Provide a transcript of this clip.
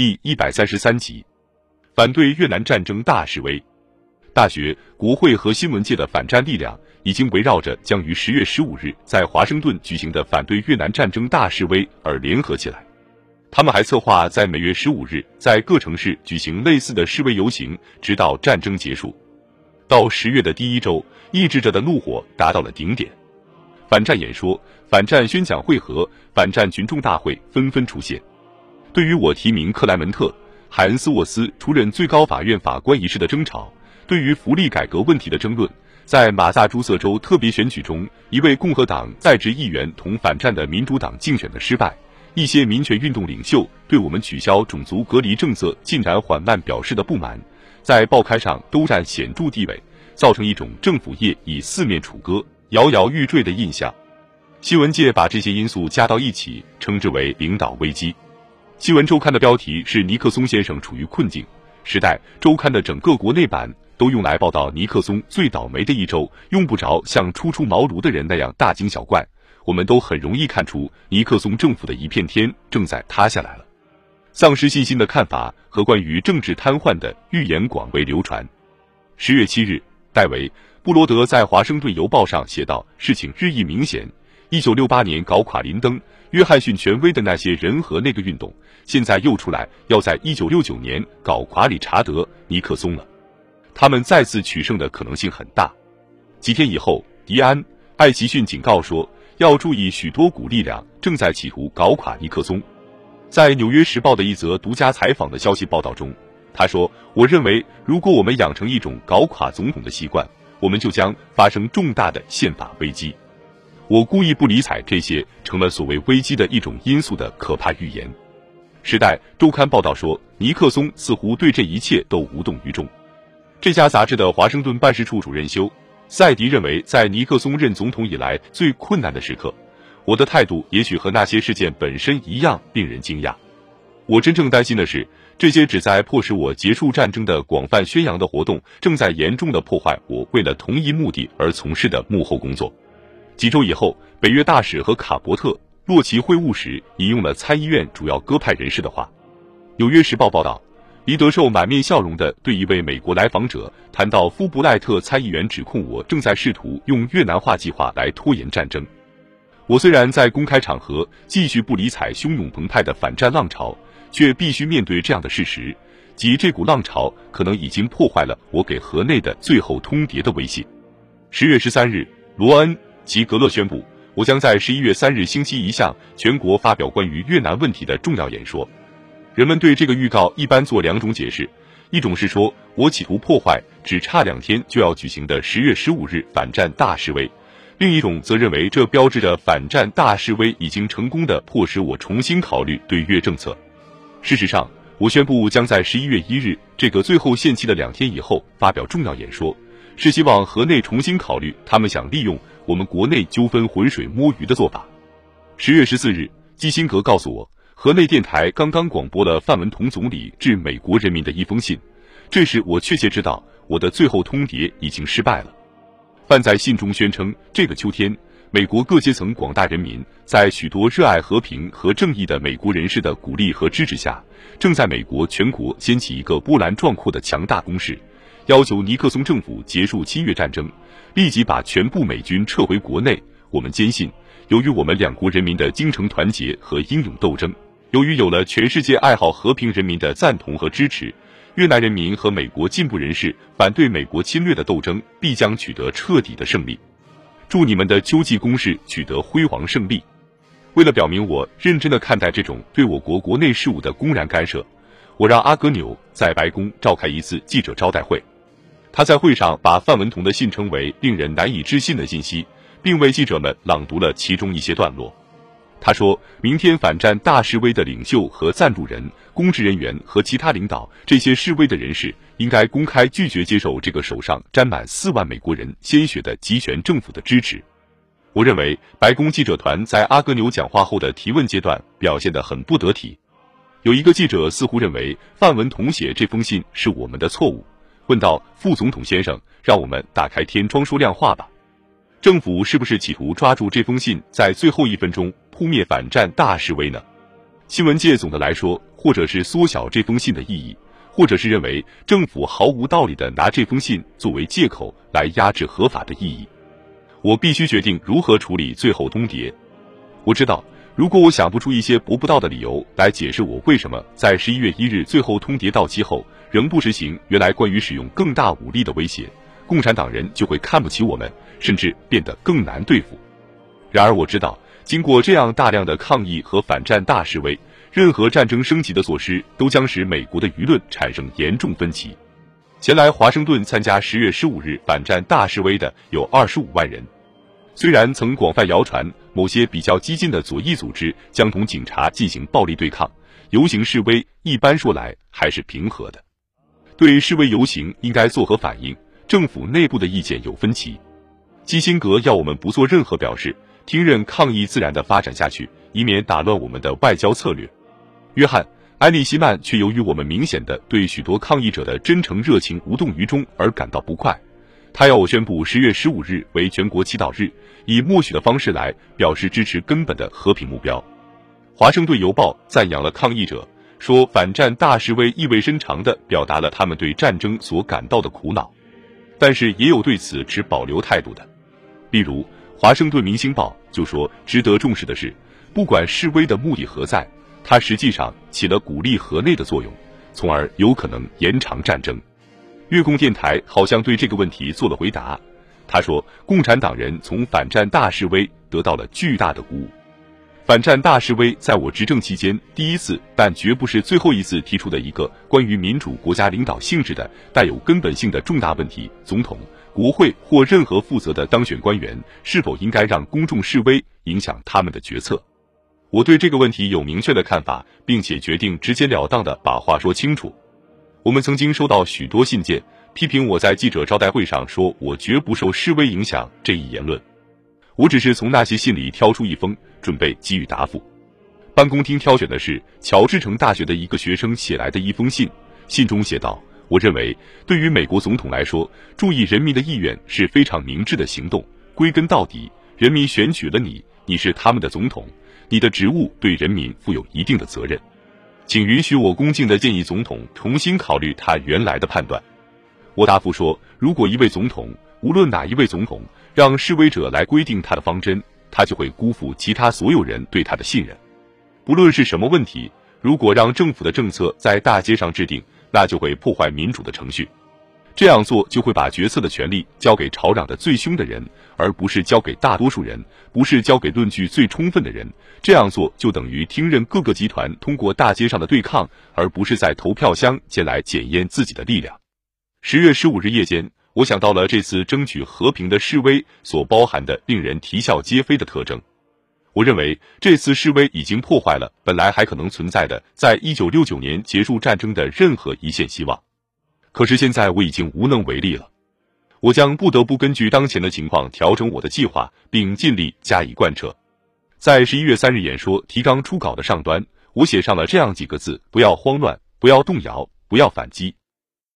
第一百三十三集，反对越南战争大示威。大学、国会和新闻界的反战力量已经围绕着将于十月十五日在华盛顿举行的反对越南战争大示威而联合起来。他们还策划在每月十五日在各城市举行类似的示威游行，直到战争结束。到十月的第一周，抑制着的怒火达到了顶点。反战演说、反战宣讲会和反战群众大会纷纷出现。对于我提名克莱门特·海恩斯沃斯出任最高法院法官一事的争吵，对于福利改革问题的争论，在马萨诸塞州特别选举中，一位共和党在职议员同反战的民主党竞选的失败，一些民权运动领袖对我们取消种族隔离政策进展缓慢表示的不满，在报刊上都占显著地位，造成一种政府业已四面楚歌、摇摇欲坠的印象。新闻界把这些因素加到一起，称之为领导危机。新闻周刊的标题是尼克松先生处于困境。时代周刊的整个国内版都用来报道尼克松最倒霉的一周，用不着像初出茅庐的人那样大惊小怪。我们都很容易看出尼克松政府的一片天正在塌下来了。丧失信心的看法和关于政治瘫痪的预言广为流传。十月七日，戴维·布罗德在《华盛顿邮报》上写道：“事情日益明显，一九六八年搞垮林登。”约翰逊权威的那些人和那个运动，现在又出来要在一九六九年搞垮理查德·尼克松了。他们再次取胜的可能性很大。几天以后，迪安·艾奇逊警告说，要注意许多股力量正在企图搞垮尼克松。在《纽约时报》的一则独家采访的消息报道中，他说：“我认为，如果我们养成一种搞垮总统的习惯，我们就将发生重大的宪法危机。”我故意不理睬这些成了所谓危机的一种因素的可怕预言。时代周刊报道说，尼克松似乎对这一切都无动于衷。这家杂志的华盛顿办事处主任休·赛迪认为，在尼克松任总统以来最困难的时刻，我的态度也许和那些事件本身一样令人惊讶。我真正担心的是，这些旨在迫使我结束战争的广泛宣扬的活动，正在严重的破坏我为了同一目的而从事的幕后工作。几周以后，北约大使和卡伯特洛奇会晤时引用了参议院主要鸽派人士的话。纽约时报报道，黎德寿满面笑容地对一位美国来访者谈到，夫布赖特参议员指控我正在试图用越南化计划来拖延战争。我虽然在公开场合继续不理睬汹涌澎湃的反战浪潮，却必须面对这样的事实，即这股浪潮可能已经破坏了我给河内的最后通牒的威信。十月十三日，罗恩。吉格勒宣布，我将在十一月三日星期一向全国发表关于越南问题的重要演说。人们对这个预告一般做两种解释：一种是说我企图破坏只差两天就要举行的十月十五日反战大示威；另一种则认为这标志着反战大示威已经成功的迫使我重新考虑对越政策。事实上，我宣布将在十一月一日这个最后限期的两天以后发表重要演说，是希望河内重新考虑他们想利用。我们国内纠纷浑水摸鱼的做法。十月十四日，基辛格告诉我，河内电台刚刚广播了范文同总理致美国人民的一封信。这时，我确切知道我的最后通牒已经失败了。范在信中宣称，这个秋天，美国各阶层广大人民在许多热爱和平和正义的美国人士的鼓励和支持下，正在美国全国掀起一个波澜壮阔的强大攻势。要求尼克松政府结束侵略战争，立即把全部美军撤回国内。我们坚信，由于我们两国人民的精诚团结和英勇斗争，由于有了全世界爱好和平人民的赞同和支持，越南人民和美国进步人士反对美国侵略的斗争必将取得彻底的胜利。祝你们的秋季攻势取得辉煌胜利！为了表明我认真的看待这种对我国国内事务的公然干涉，我让阿格纽在白宫召开一次记者招待会。他在会上把范文同的信称为令人难以置信的信息，并为记者们朗读了其中一些段落。他说明天反战大示威的领袖和赞助人、公职人员和其他领导，这些示威的人士应该公开拒绝接受这个手上沾满四万美国人鲜血的集权政府的支持。我认为白宫记者团在阿格纽讲话后的提问阶段表现得很不得体。有一个记者似乎认为范文同写这封信是我们的错误。问道：“副总统先生，让我们打开天窗说亮话吧。政府是不是企图抓住这封信，在最后一分钟扑灭反战大示威呢？”新闻界总的来说或者是缩小这封信的意义，或者是认为政府毫无道理的拿这封信作为借口来压制合法的意义。我必须决定如何处理最后通牒。我知道，如果我想不出一些驳不到的理由来解释我为什么在十一月一日最后通牒到期后仍不实行原来关于使用更大武力的威胁，共产党人就会看不起我们，甚至变得更难对付。然而，我知道，经过这样大量的抗议和反战大示威，任何战争升级的措施都将使美国的舆论产生严重分歧。前来华盛顿参加十月十五日反战大示威的有二十五万人。虽然曾广泛谣传某些比较激进的左翼组织将同警察进行暴力对抗，游行示威一般说来还是平和的。对示威游行应该作何反应，政府内部的意见有分歧。基辛格要我们不做任何表示，听任抗议自然的发展下去，以免打乱我们的外交策略。约翰。埃利希曼却由于我们明显的对许多抗议者的真诚热情无动于衷而感到不快，他要我宣布十月十五日为全国祈祷日，以默许的方式来表示支持根本的和平目标。华盛顿邮报赞扬了抗议者，说反战大示威意味深长地表达了他们对战争所感到的苦恼，但是也有对此持保留态度的，例如华盛顿明星报就说，值得重视的是，不管示威的目的何在。它实际上起了鼓励河内的作用，从而有可能延长战争。越共电台好像对这个问题做了回答。他说，共产党人从反战大示威得到了巨大的鼓舞。反战大示威在我执政期间第一次，但绝不是最后一次提出的一个关于民主国家领导性质的带有根本性的重大问题：总统、国会或任何负责的当选官员是否应该让公众示威，影响他们的决策。我对这个问题有明确的看法，并且决定直截了当的把话说清楚。我们曾经收到许多信件，批评我在记者招待会上说我绝不受示威影响这一言论。我只是从那些信里挑出一封，准备给予答复。办公厅挑选的是乔治城大学的一个学生写来的一封信，信中写道：“我认为，对于美国总统来说，注意人民的意愿是非常明智的行动。归根到底，人民选举了你，你是他们的总统。”你的职务对人民负有一定的责任，请允许我恭敬的建议总统重新考虑他原来的判断。我答复说，如果一位总统，无论哪一位总统，让示威者来规定他的方针，他就会辜负其他所有人对他的信任。不论是什么问题，如果让政府的政策在大街上制定，那就会破坏民主的程序。这样做就会把决策的权利交给吵嚷的最凶的人，而不是交给大多数人，不是交给论据最充分的人。这样做就等于听任各个集团通过大街上的对抗，而不是在投票箱前来检验自己的力量。十月十五日夜间，我想到了这次争取和平的示威所包含的令人啼笑皆非的特征。我认为这次示威已经破坏了本来还可能存在的在一九六九年结束战争的任何一线希望。可是现在我已经无能为力了，我将不得不根据当前的情况调整我的计划，并尽力加以贯彻。在十一月三日演说提纲初稿的上端，我写上了这样几个字：不要慌乱，不要动摇，不要反击。